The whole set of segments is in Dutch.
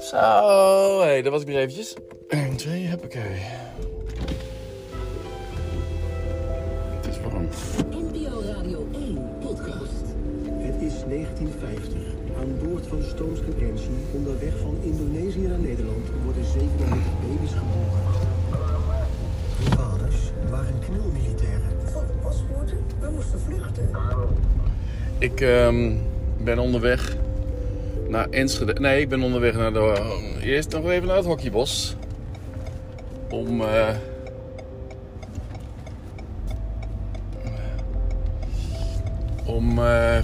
Zo, hey, dat was ik weer eventjes. 1, 2, huppakee. Het is warm. NPO Radio 1 podcast. Het is 1950. Aan boord van de stoomschip onderweg van Indonesië naar Nederland, worden 97 baby's geboren. De vaders waren knulmilitairen. Van de paspoorten? We moesten vluchten. Ik ehm, ben onderweg naar Enschede. Nee, ik ben onderweg naar de. Eerst nog even naar het hockeybos. Om. eh, om. eh.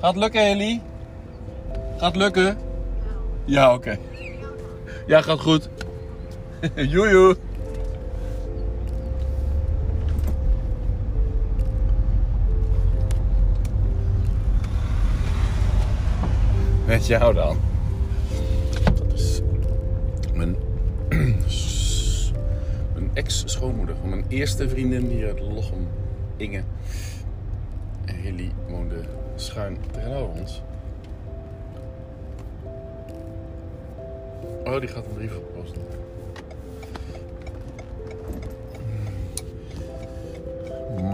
Gaat lukken, Ellie? Gaat lukken? Ja, oké. Ja, gaat goed. Joejoe. Met jou dan. Dat is mijn, mijn ex-schoonmoeder. Van mijn eerste vriendin hier uit Lochem, Inge. En Hilly woonde schuin tegenover ons. Oh, die gaat een brief opposten.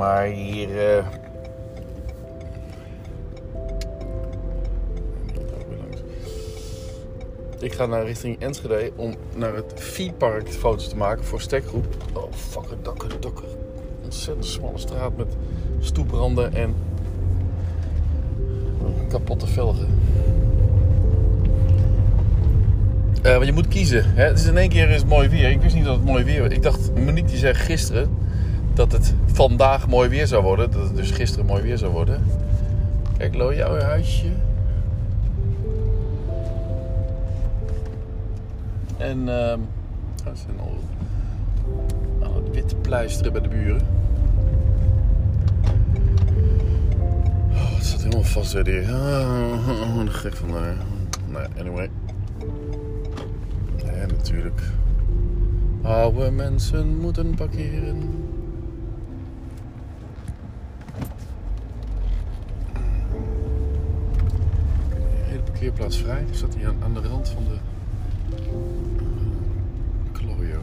Maar hier. langs. Ik ga naar richting Enschede om naar het Viepark foto's te maken voor stekgroep. Oh, fucker, dakker, dakker. Ontzettend smalle straat met stoepranden en kapotte velgen. Eh, want je moet kiezen. Hè? Het is in één keer is mooi weer. Ik wist niet dat het mooi weer was. Ik dacht, Monique die zei gisteren dat het vandaag mooi weer zou worden. Dat het dus gisteren mooi weer zou worden. Kijk, Lo, jouw huisje. En ehm oh, al het wit pleisteren bij de buren. Oh, het zat helemaal vast weer hier. Ah, wat gek van daar. Nou, anyway. Ja, natuurlijk. Oude mensen moeten parkeren. De hele parkeerplaats vrij. Zat hier aan, de rand van de uh, Clorio.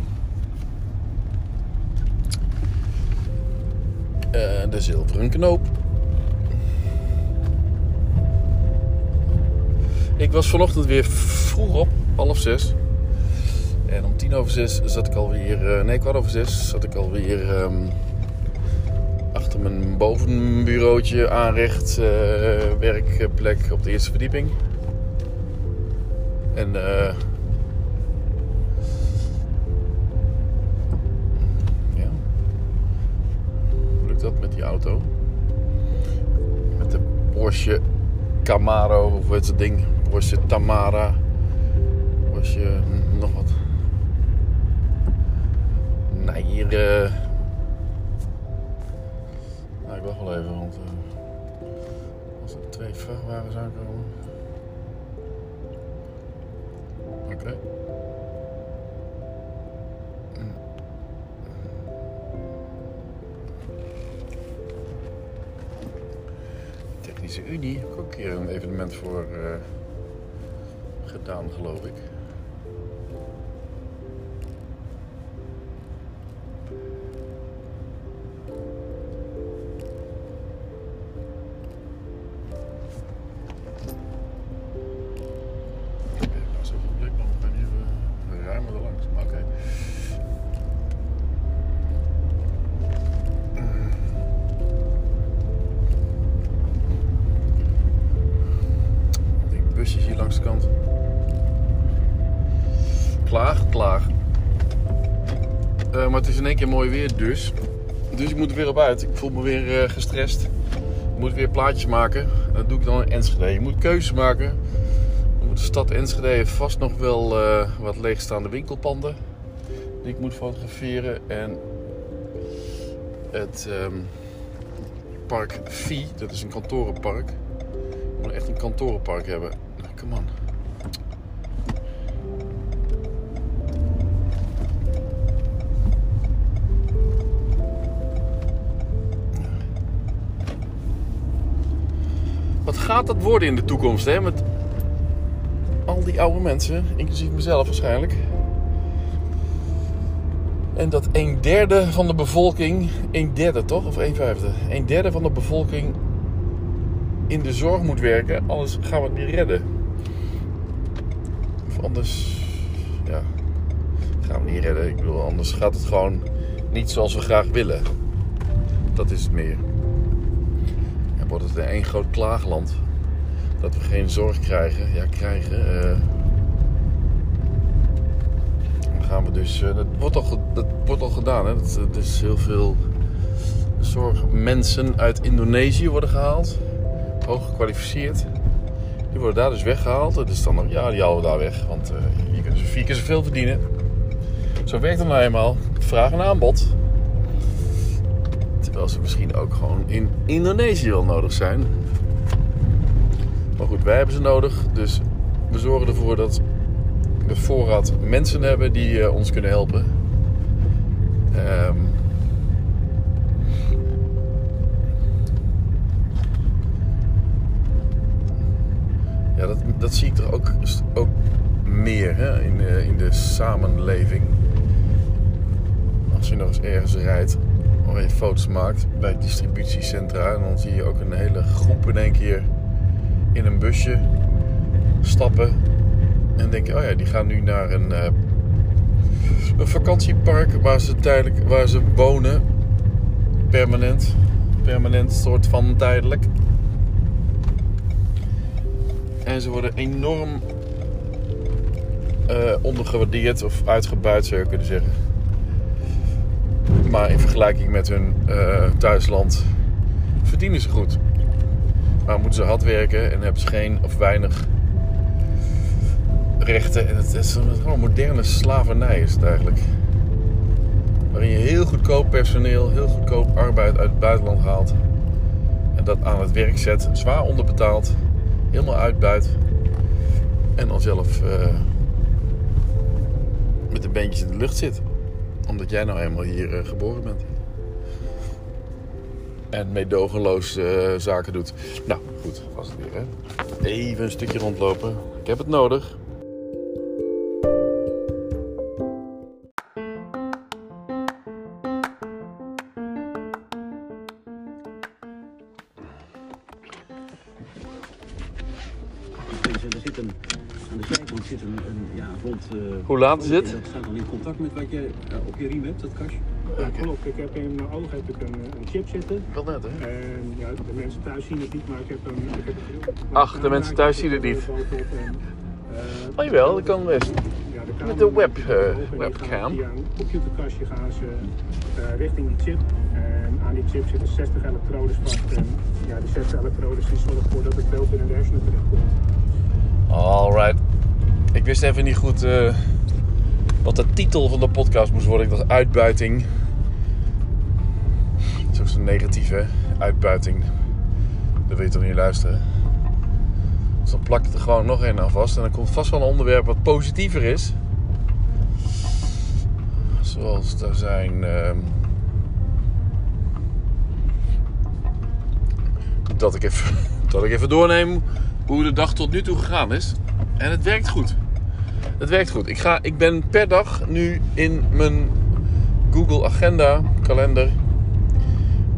Eh, de zilveren knoop. Ik was vanochtend weer vroeg op, half zes. En om tien over zes zat ik alweer, eh, nee kwart over zes, zat ik alweer ehm, achter mijn bovenbureautje aanrecht, eh, op de eerste verdieping. En eh ja, hoe lukt dat met die auto? Met de Porsche Camaro, of dat ding? Porsche Tamara. Porsche hm, nog wat. Nee, hier. eh Nou, ik wacht wel even, want. eh, als er twee vrachtwagens aankomen. Oké. Hm. Technische Unie, ik ook een keer een evenement voor eh, gedaan, geloof ik. Oké. Die busjes hier langs de kant. Klaar, klaar. Eh, maar het is in één keer mooi weer dus. Dus ik moet er weer op uit. Ik voel me weer eh, gestrest. Ik moet weer plaatjes maken. En dat doe ik dan in Enschede. Je moet keuzes maken de stad Enschede heeft vast nog wel eh, wat leegstaande winkelpanden die ik moet fotograferen. En het ehm, park V. dat is een kantorenpark. Ik moet echt een kantorenpark hebben. Nou, come on. Wat gaat dat worden in de toekomst hè? met oude mensen, inclusief mezelf waarschijnlijk. En dat een derde van de bevolking, een derde toch? Of een vijfde? Een derde van de bevolking in de zorg moet werken, anders gaan we het niet redden. Of anders, ja, gaan we niet redden. Ik bedoel, anders gaat het gewoon niet zoals we graag willen. Dat is het meer. En wordt het één groot klaagland. Dat we geen zorg krijgen. Ja, krijgen. eh, dan gaan we dus. eh, dat, wordt al, dat wordt al gedaan. Hè? Dat, dat is heel veel zorgmensen uit Indonesië worden gehaald. Hoog gekwalificeerd. Die worden daar dus weggehaald. Is dan ja, die halen we daar weg. Want eh, hier kunnen ze vier keer zoveel verdienen. Zo werkt het nou eenmaal. Vraag en aanbod. Terwijl ze misschien ook gewoon in Indonesië wel nodig zijn. Maar goed, wij hebben ze nodig. Dus we zorgen ervoor dat we voorraad mensen hebben die eh, ons kunnen helpen. Ehm, ja, dat, dat zie ik toch ook, ook meer hè, in, de, in de samenleving. Als je nog eens ergens rijdt of je foto's maakt bij distributiecentra, en dan zie je ook een hele groep in één keer in een busje stappen. En denken, oh ja, die gaan nu naar een, eh, een vakantiepark waar ze tijdelijk waar ze wonen. Permanent. Permanent soort van tijdelijk. En ze worden enorm eh, ondergewaardeerd of uitgebuit zou je kunnen zeggen. Maar in vergelijking met hun eh, thuisland verdienen ze goed. Maar moeten ze hard werken en hebben ze geen of weinig rechten. En het is een- gewoon moderne slavernij is het eigenlijk. Waarin je heel goedkoop personeel, heel goedkoop arbeid uit het buitenland haalt. En dat aan het werk zet, zwaar onderbetaald, helemaal uitbuit. En dan zelf eh, met de beentjes in de lucht zit. Omdat jij nou eenmaal hier eh, geboren bent. En meedogenloos eh, zaken doet. Nou, goed, was het weer hè. Even een stukje rondlopen. Ik heb het nodig. Er zit een, aan de zijkant zit een, een ja, rond... eh, Hoe laat is het? Dat staat dan in contact met wat je eh, op je riem hebt, dat kastje. Klopt. Ik heb in mijn oog heb ik een, een chip zitten. Wel net hè. En ja, de mensen thuis zien het niet, maar ik heb een. Ik heb een Ach, de mensen thuis zien het niet. Uh, Oh jawel, dat kan best. Met de web, eh, webcam. Via een computerkastje gaan ze eh, richting die chip. En aan die chip zitten 60 elektrodes vast. En ja, die 60 elektrodes die zorgen ervoor dat het beeld in de hersenen terechtkomt. Alright. Ik wist even niet goed eh, wat de titel van de podcast moest worden. Ik dacht uitbuiting. Dat is ook hè. Uitbuiting. Dat wil je toch niet luisteren. Dus dan plak ik er gewoon nog één aan vast. En dan komt vast wel een onderwerp wat positiever is. Zoals er zijn... ehm, dat, ik even, dat ik even doorneem hoe de dag tot nu toe gegaan is. En het werkt goed. Het werkt goed. Ik, ga, ik ben per dag nu in mijn Google Agenda kalender.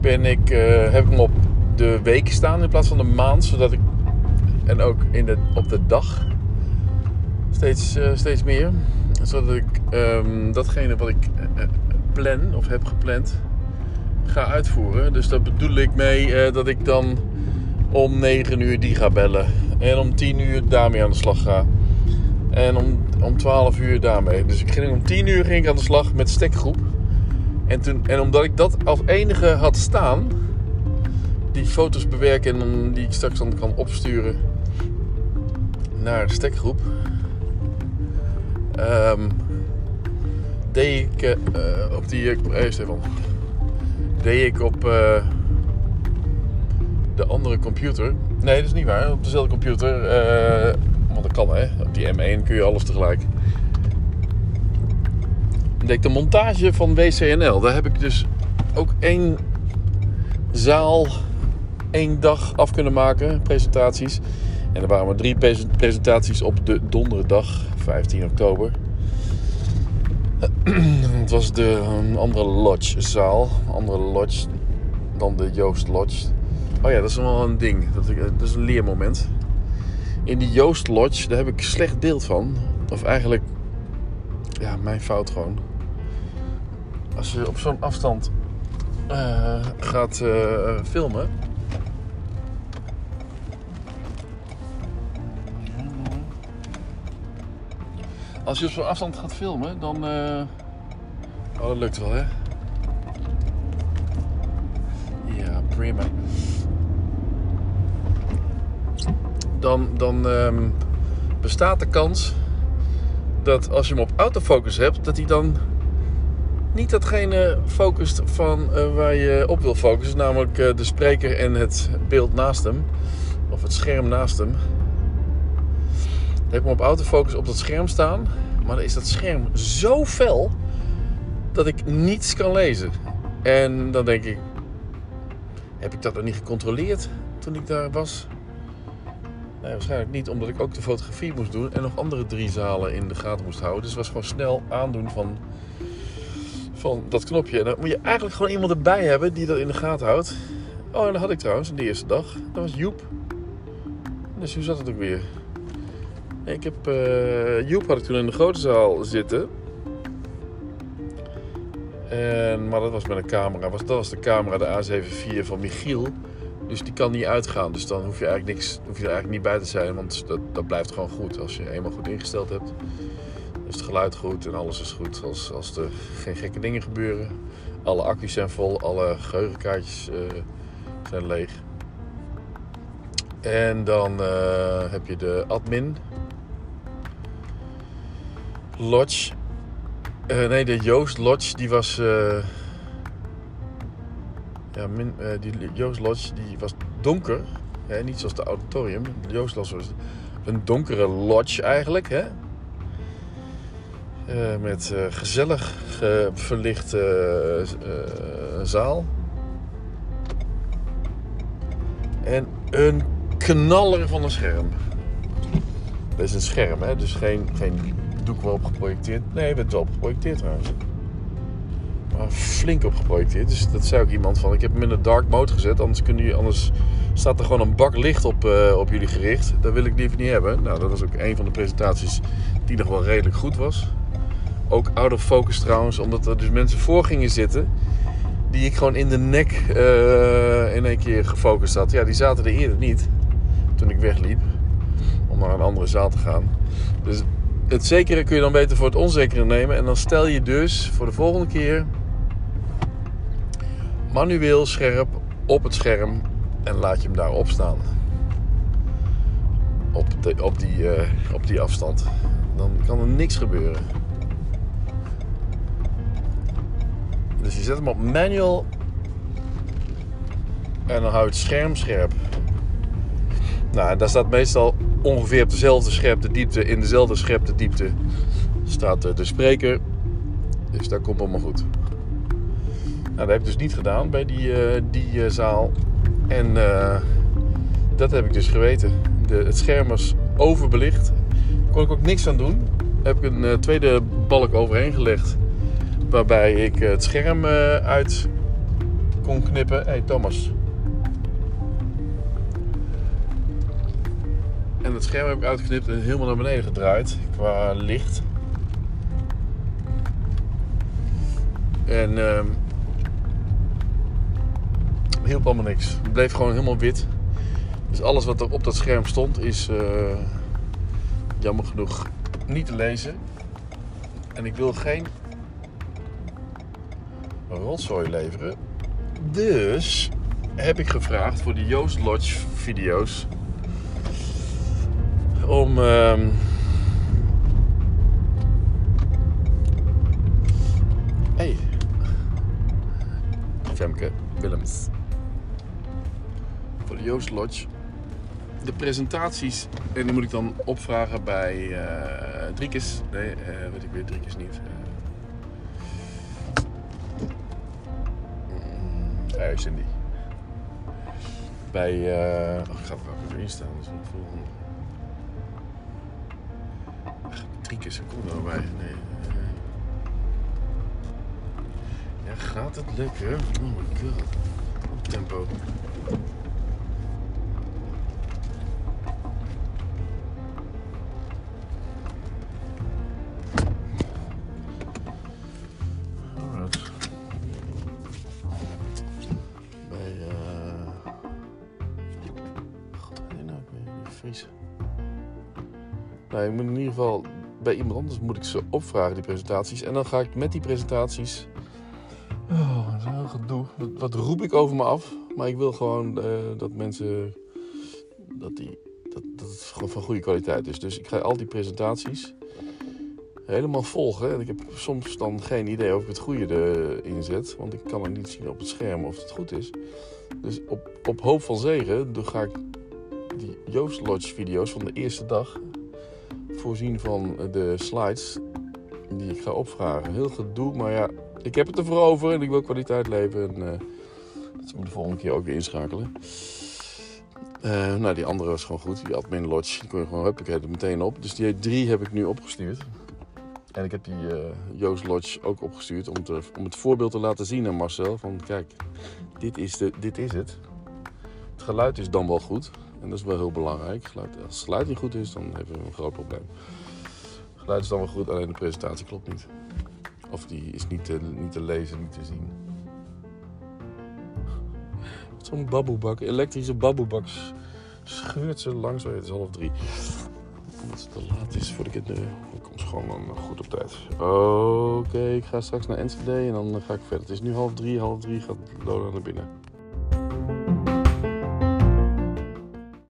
Ben ik, eh, heb ik hem op de week staan in plaats van de maand. Zodat ik. En ook in de, op de dag. Steeds, eh, steeds meer. Zodat ik ehm, datgene wat ik eh, plan of heb gepland. ga uitvoeren. Dus daar bedoel ik mee dat ik dan om 9 uur die ga bellen. En om 10 uur daarmee aan de slag ga. En om, om 12 uur daarmee. Dus ik ging om 10 uur ging ik aan de slag met stekgroep. En, toen, en omdat ik dat als enige had staan, die foto's bewerken en die ik straks dan kan opsturen naar de stekgroep, ehm, deed ik eh, eh, op die. eh, Eerst even. Deed ik op. eh, de andere computer. Nee, dat is niet waar. Op dezelfde computer. Dat kan hè. Op die M1 kun je alles tegelijk. de montage van WCNL. Daar heb ik dus ook één zaal één dag af kunnen maken, presentaties. En er waren maar drie pres- presentaties op de donderdag, 15 oktober. Het was de andere lodgezaal, andere lodge dan de Joost Lodge. Oh ja, dat is wel een ding. Dat is een leermoment. In die Joost Lodge, daar heb ik slecht beeld van. Of eigenlijk, ja, mijn fout gewoon. Als je op zo'n afstand eh, gaat eh, filmen. Als je op zo'n afstand gaat filmen, dan. eh, Oh, dat lukt wel, hè? Ja, prima. Dan, dan ehm, bestaat de kans dat als je hem op autofocus hebt, dat hij dan niet datgene focust van eh, waar je op wil focussen, namelijk eh, de spreker en het beeld naast hem, of het scherm naast hem. Dan heb ik hem op autofocus op dat scherm staan, maar dan is dat scherm zo fel dat ik niets kan lezen. En dan denk ik, heb ik dat nog niet gecontroleerd toen ik daar was? Nee, waarschijnlijk niet, omdat ik ook de fotografie moest doen en nog andere drie zalen in de gaten moest houden. Dus het was gewoon snel aandoen van, van dat knopje. En dan moet je eigenlijk gewoon iemand erbij hebben die dat in de gaten houdt. Oh, en dat had ik trouwens de eerste dag. Dat was Joep. Dus hoe zat het ook weer? Ik heb eh, Joep had ik toen in de grote zaal zitten. En, maar dat was met een camera. Was, dat was de camera, de A7 IV van Michiel. Dus die kan niet uitgaan. Dus dan hoef je eigenlijk, niks, hoef je er eigenlijk niet bij te zijn. Want dat, dat blijft gewoon goed. Als je eenmaal goed ingesteld hebt. Is het geluid goed en alles is goed. Als, als er geen gekke dingen gebeuren. Alle accu's zijn vol. Alle geheugenkaartjes eh, zijn leeg. En dan eh, heb je de admin. Lodge. Eh, nee, de Joost Lodge, die was. Ja, eh, die Joost Lodge die was donker. Hè? Niet zoals de auditorium. De Joost Lodge was een donkere lodge eigenlijk. Hè? Eh, met eh, gezellig ge- verlichte zaal. En een knaller van een scherm. Dat is een scherm, hè? dus geen, geen doek waarop geprojecteerd. Nee, werd wel geprojecteerd trouwens. Maar flink op geprojecteerd. Dus dat zei ook iemand van: ik heb hem in de dark mode gezet. Anders, kunnen jullie, anders staat er gewoon een bak licht op, eh, op jullie gericht. Dat wil ik liever niet hebben. Nou, dat was ook een van de presentaties die nog wel redelijk goed was. Ook out of focus trouwens, omdat er dus mensen voor gingen zitten. Die ik gewoon in de nek eh, in één keer gefocust had. Ja, die zaten er eerder niet. Toen ik wegliep. Om naar een andere zaal te gaan. Dus het zekere kun je dan beter voor het onzekere nemen. En dan stel je dus voor de volgende keer manueel scherp op het scherm en laat je hem daarop staan. Op, de, op, die, eh, op die afstand. Dan kan er niks gebeuren. Dus je zet hem op manual en dan hou je het scherm scherp. Nou, daar staat meestal ongeveer op dezelfde scherpte diepte, in dezelfde scherpte diepte staat eh, de spreker. Dus dat komt allemaal goed. Nou, dat heb ik dus niet gedaan bij die, eh, die eh, zaal. En eh, dat heb ik dus geweten. De, het scherm was overbelicht. Kon ik ook niks aan doen. Heb ik een tweede balk overheen gelegd. Waarbij ik het scherm uit kon knippen. Hé hey, Thomas. En het scherm heb ik uitgeknipt en helemaal naar beneden gedraaid qua licht. En ehm hielp allemaal niks. Het bleef gewoon helemaal wit. Dus alles wat er op dat scherm stond is eh, jammer genoeg niet te lezen. En ik wil geen rotzooi leveren. Dus heb ik gevraagd voor de Joost Lodge video's om ehm, hey Femke Willems voor de Joost Lodge de presentaties en die moet ik dan opvragen bij eh Driekes nee eh weet ik weer Driekes niet mm, ja, Cindy Bij, oh, ik ga er ook even in staan, een volgende. Ach, Drie keer seconde erbij. Nee. eh. Ja, gaat het lekker? Oh my god. Op tempo. Nou, ik moet in ieder geval bij iemand anders moet ik ze opvragen, die presentaties. En dan ga ik met die presentaties. Oh, dat is een gedoe. Dat roep ik over me af. Maar ik wil gewoon eh, dat mensen. Dat, die, dat, dat het van goede kwaliteit is. Dus ik ga al die presentaties helemaal volgen. En ik heb soms dan geen idee of ik het goede erin zet. Want ik kan het niet zien op het scherm of het goed is. Dus op, op hoop van zegen ga ik die Joost Lodge video's van de eerste dag voorzien van de slides die ik ga opvragen. Heel gedoe, maar ja, ik heb het ervoor over en ik wil kwaliteit leveren. En, eh, dat moet de volgende keer ook weer inschakelen. Eh, nou, die andere was gewoon goed. Die Admin Lodge, die kon je gewoon, huppakee, er meteen op. Dus die drie heb ik nu opgestuurd. En ik heb die eh, Joost Lodge ook opgestuurd om, te, om het voorbeeld te laten zien aan Marcel. Van kijk, dit is, de, dit is het. Het geluid is dan wel goed. En dat is wel heel belangrijk. Geluid, als het geluid niet goed is, dan hebben we een groot probleem. Het geluid is dan wel goed, alleen de presentatie klopt niet. Of die is niet te, niet te lezen, niet te zien. Zo'n baboebak, elektrische baboebak scheurt ze langs. Oh, het is half drie. Omdat het te laat is voor de kinderen. Ik kom gewoon goed op tijd. Oké, ik ga straks naar Enschede en dan ga ik verder. Het is nu half drie. Half drie gaat Lola naar binnen.